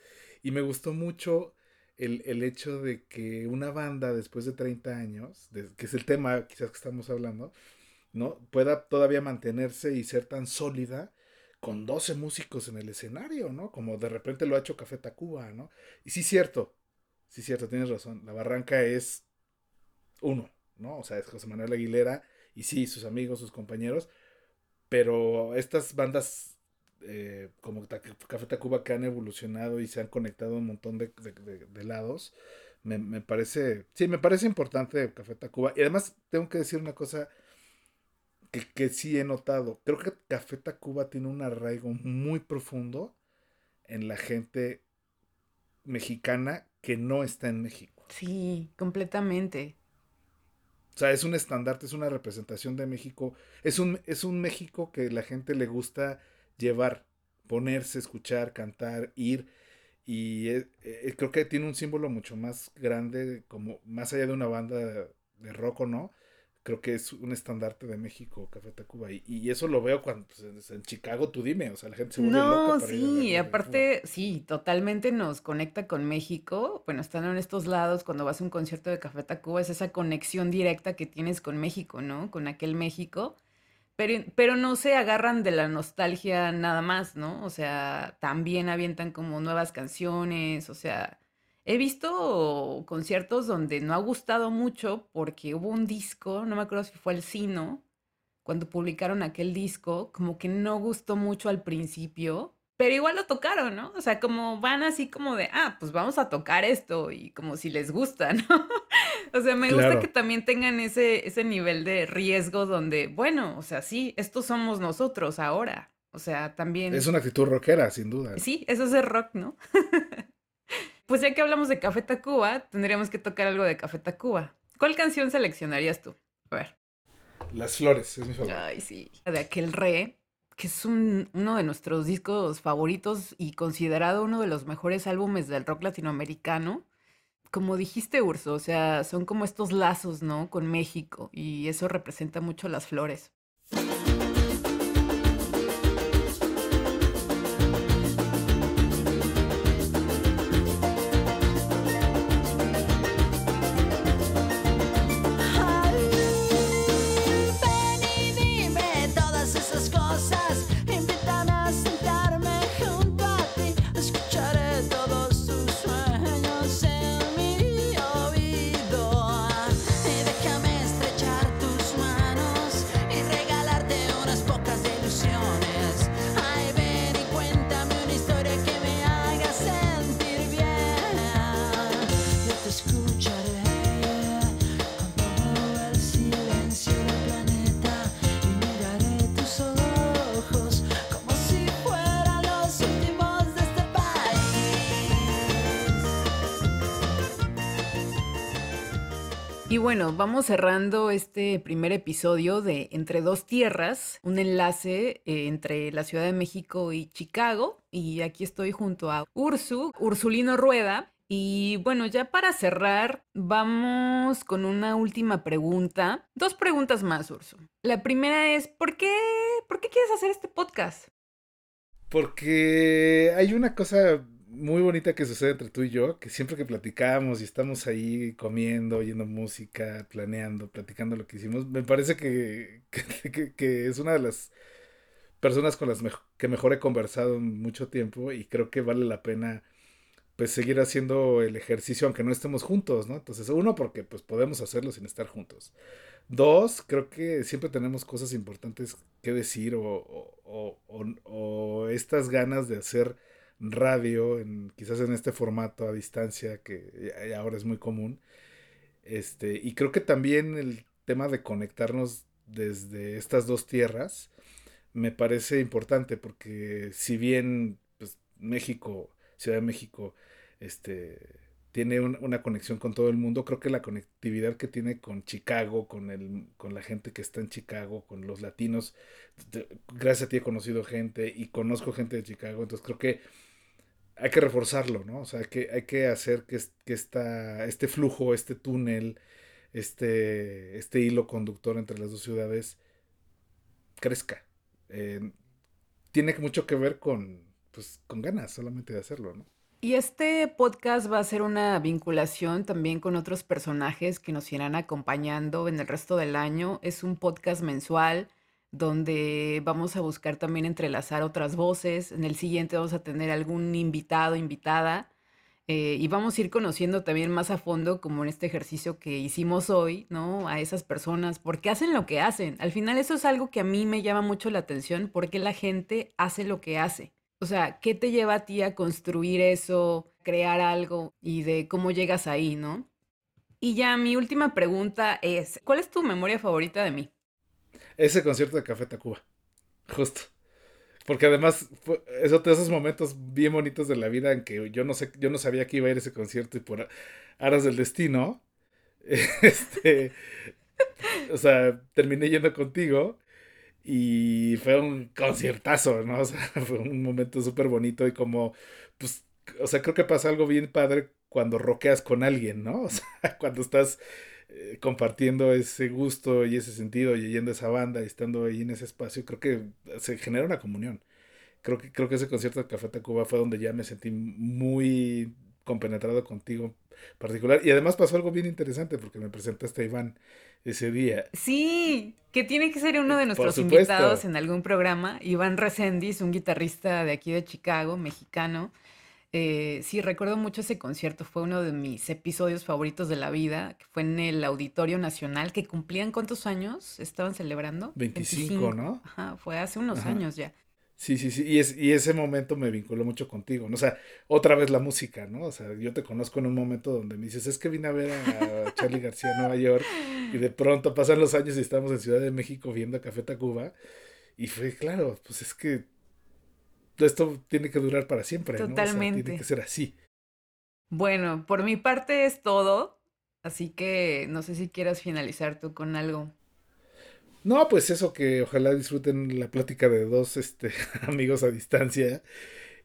Y me gustó mucho el, el hecho de que una banda después de 30 años, que es el tema quizás que estamos hablando, ¿no? Pueda todavía mantenerse y ser tan sólida con 12 músicos en el escenario, ¿no? Como de repente lo ha hecho Café Tacuba, ¿no? Y sí, cierto, sí, cierto, tienes razón, la barranca es uno, ¿no? O sea, es José Manuel Aguilera y sí, sus amigos, sus compañeros, pero estas bandas eh, como Ta- Café Tacuba que han evolucionado y se han conectado un montón de, de- de- de lados, me, me parece, sí, me parece importante Café Tacuba. Y además tengo que decir una cosa que, que sí he notado. Creo que Café Tacuba tiene un arraigo muy profundo en la gente mexicana que no está en México. Sí, completamente. O sea, es un estandarte, es una representación de México. Es un, es un México que la gente le gusta llevar ponerse, escuchar, cantar, ir. Y eh, eh, creo que tiene un símbolo mucho más grande, como más allá de una banda de rock o no. Creo que es un estandarte de México, Café Tacuba. Y, y eso lo veo cuando pues, en Chicago, tú dime, o sea, la gente se vuelve loca No, para ir a ver sí, Café aparte, sí, totalmente nos conecta con México. Bueno, estando en estos lados, cuando vas a un concierto de Café Tacuba, es esa conexión directa que tienes con México, ¿no? Con aquel México. Pero, no se agarran de la nostalgia nada más, ¿no? O sea, también avientan como nuevas canciones, o sea, he visto conciertos donde no ha gustado mucho porque hubo un disco, no me acuerdo si fue el Sino, cuando publicaron aquel disco, como que no gustó mucho al principio, pero igual lo tocaron, ¿no? O sea, como van así como de, ah, pues vamos a tocar esto y como si les gusta, *laughs* ¿no? O sea, me gusta que también tengan ese, ese nivel de riesgo donde, bueno, o sea, sí, estos somos nosotros ahora. O sea, también... Es una actitud rockera, sin duda. Sí, eso es el rock, ¿no? *laughs* pues ya que hablamos de Café Tacuba, tendríamos que tocar algo de Café Tacuba. ¿Cuál canción seleccionarías tú? A ver. Las flores, es mi favorito. Ay, sí. De aquel re, que es un- uno de nuestros discos favoritos y considerado uno de los mejores álbumes del rock latinoamericano. Como dijiste, Urso, o sea, son como estos lazos, ¿no? Con México y eso representa mucho las flores. Bueno, vamos cerrando este primer episodio de Entre dos tierras, un enlace eh, entre la Ciudad de México y Chicago. Y aquí estoy junto a Ursu, Ursulino Rueda. Y bueno, ya para cerrar, vamos con una última pregunta. Dos preguntas más, Ursu. La primera es, ¿por qué, ¿por qué quieres hacer este podcast? Porque hay una cosa muy bonita que sucede entre tú y yo, que siempre que platicamos y estamos ahí comiendo, oyendo música, planeando, platicando lo que hicimos, me parece que, *laughs* que, que- es una de las personas con las que mejor he conversado en mucho tiempo y creo que vale la pena pues seguir haciendo el ejercicio aunque no estemos juntos, ¿no? Entonces, uno, porque pues podemos hacerlo sin estar juntos. Dos, creo que siempre tenemos cosas importantes que decir o- o- o- o estas ganas de hacer radio, en, quizás en este formato a distancia que ya- ya ahora es muy común. Este, y creo que también el tema de conectarnos desde estas dos tierras me parece importante porque si bien pues, México, Ciudad de México, este, tiene un- una conexión con todo el mundo, creo que la conectividad que tiene con Chicago, con el, con la gente que está en Chicago, con los latinos, gracias a ti he conocido gente y conozco gente de Chicago, entonces creo que hay que reforzarlo, ¿no? O sea, hay que, hay que hacer que, que esta, este flujo, este túnel, este, este hilo conductor entre las dos ciudades crezca. Eh, tiene mucho que ver con, pues, con ganas solamente de hacerlo, ¿no? Y este podcast va a ser una vinculación también con otros personajes que nos irán acompañando en el resto del año. Es un podcast mensual donde vamos a buscar también entrelazar otras voces. En el siguiente vamos a tener algún invitado, invitada. eh, y vamos a ir conociendo también más a fondo, como en este ejercicio que hicimos hoy, ¿no? A esas personas, por qué hacen lo que hacen. Al final eso es algo que a mí me llama mucho la atención, por qué la gente hace lo que hace. O sea, ¿qué te lleva a ti a construir eso, crear algo y de cómo llegas ahí, ¿no? Y ya mi última pregunta es, ¿cuál es tu memoria favorita de mí? Ese concierto de Café Tacuba, justo. Porque además fue- esos momentos bien bonitos de la vida en que yo no sé, yo no sabía que iba a ir ese concierto y por aras del destino, *laughs* este, o sea, terminé yendo contigo Y fue un conciertazo, ¿no? O sea, *laughs* fue un momento súper bonito y como, pues, o sea, creo que pasa algo bien padre cuando roqueas con alguien, ¿no? *laughs* O sea, cuando estás eh, compartiendo ese gusto y ese sentido y yendo a esa banda y estando ahí en ese espacio, creo que se genera una comunión. Creo que, creo que ese concierto de Café Tacuba fue donde ya me sentí muy compenetrado contigo particular. Y además pasó algo bien interesante porque me presentaste a Iván ese día. Sí, que tiene que ser uno de Por nuestros invitados en algún programa. Iván Reséndiz, un guitarrista de aquí de Chicago, mexicano. Eh, sí, recuerdo mucho ese concierto. Fue uno de mis episodios favoritos de la vida, que fue en el Auditorio Nacional, que cumplían cuántos años estaban celebrando? 25, ¿no? Ajá, fue hace unos Ajá. años ya. Sí, sí, sí. Y, es, y ese momento me vinculó mucho contigo. ¿no? O sea, otra vez la música, ¿no? O sea, yo te conozco en un momento donde me dices, es que vine a ver a Charlie García en Nueva York. Y de pronto pasan los años y estamos en Ciudad de México viendo a Café Tacuba. Y fue, claro, pues es que esto tiene que durar para siempre, ¿no? O sea, Totalmente. tiene que ser así. Bueno, por mi parte es todo. Así que no sé si quieras finalizar tú con algo. No, pues eso que ojalá disfruten la plática de dos este, *laughs* amigos a distancia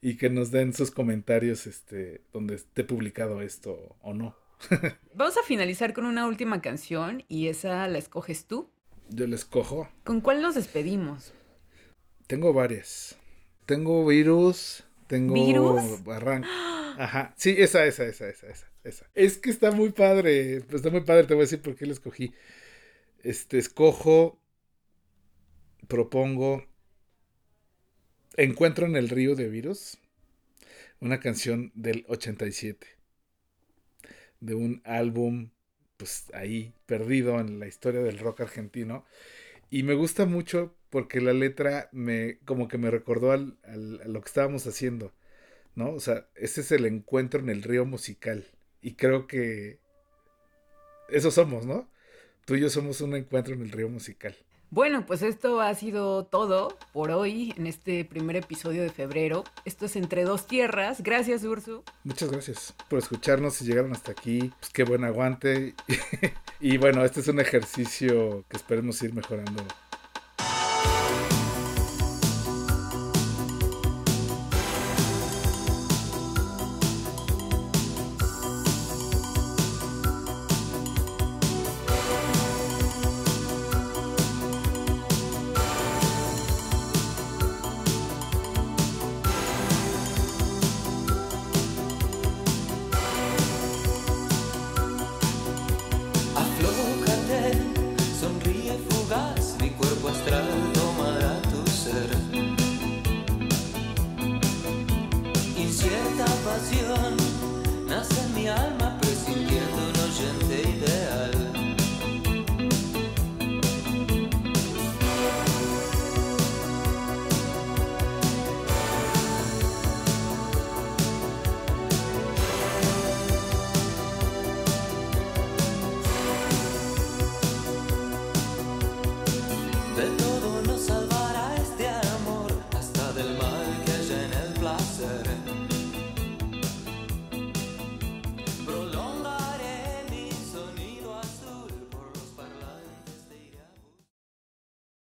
y que nos den sus comentarios este, donde esté publicado esto o no. *laughs* Vamos a finalizar con una última canción y esa la escoges tú. Yo les cojo. ¿Con cuál nos despedimos? Tengo varias. Tengo virus, tengo ¿Virus? barranco. *gasps* Ajá, sí, esa, esa, esa, esa, esa, esa. Es que está muy padre, pues está muy padre, te voy a decir por qué la escogí. Este, escojo, propongo, Encuentro en el río de virus, una canción del 87, de un álbum, pues ahí, perdido en la historia del rock argentino. Y me gusta mucho porque la letra me, como que me recordó al, al- a lo que estábamos haciendo, ¿no? O sea, ese es el encuentro en el río musical. Y creo que eso somos, ¿no? Tú y yo somos un encuentro en el río musical. Bueno, pues esto ha sido todo por hoy en este primer episodio de febrero. Esto es Entre Dos Tierras. Gracias, Ursu. Muchas gracias por escucharnos. Si llegaron hasta aquí, pues qué buen aguante. *laughs* y bueno, este es un ejercicio que esperemos ir mejorando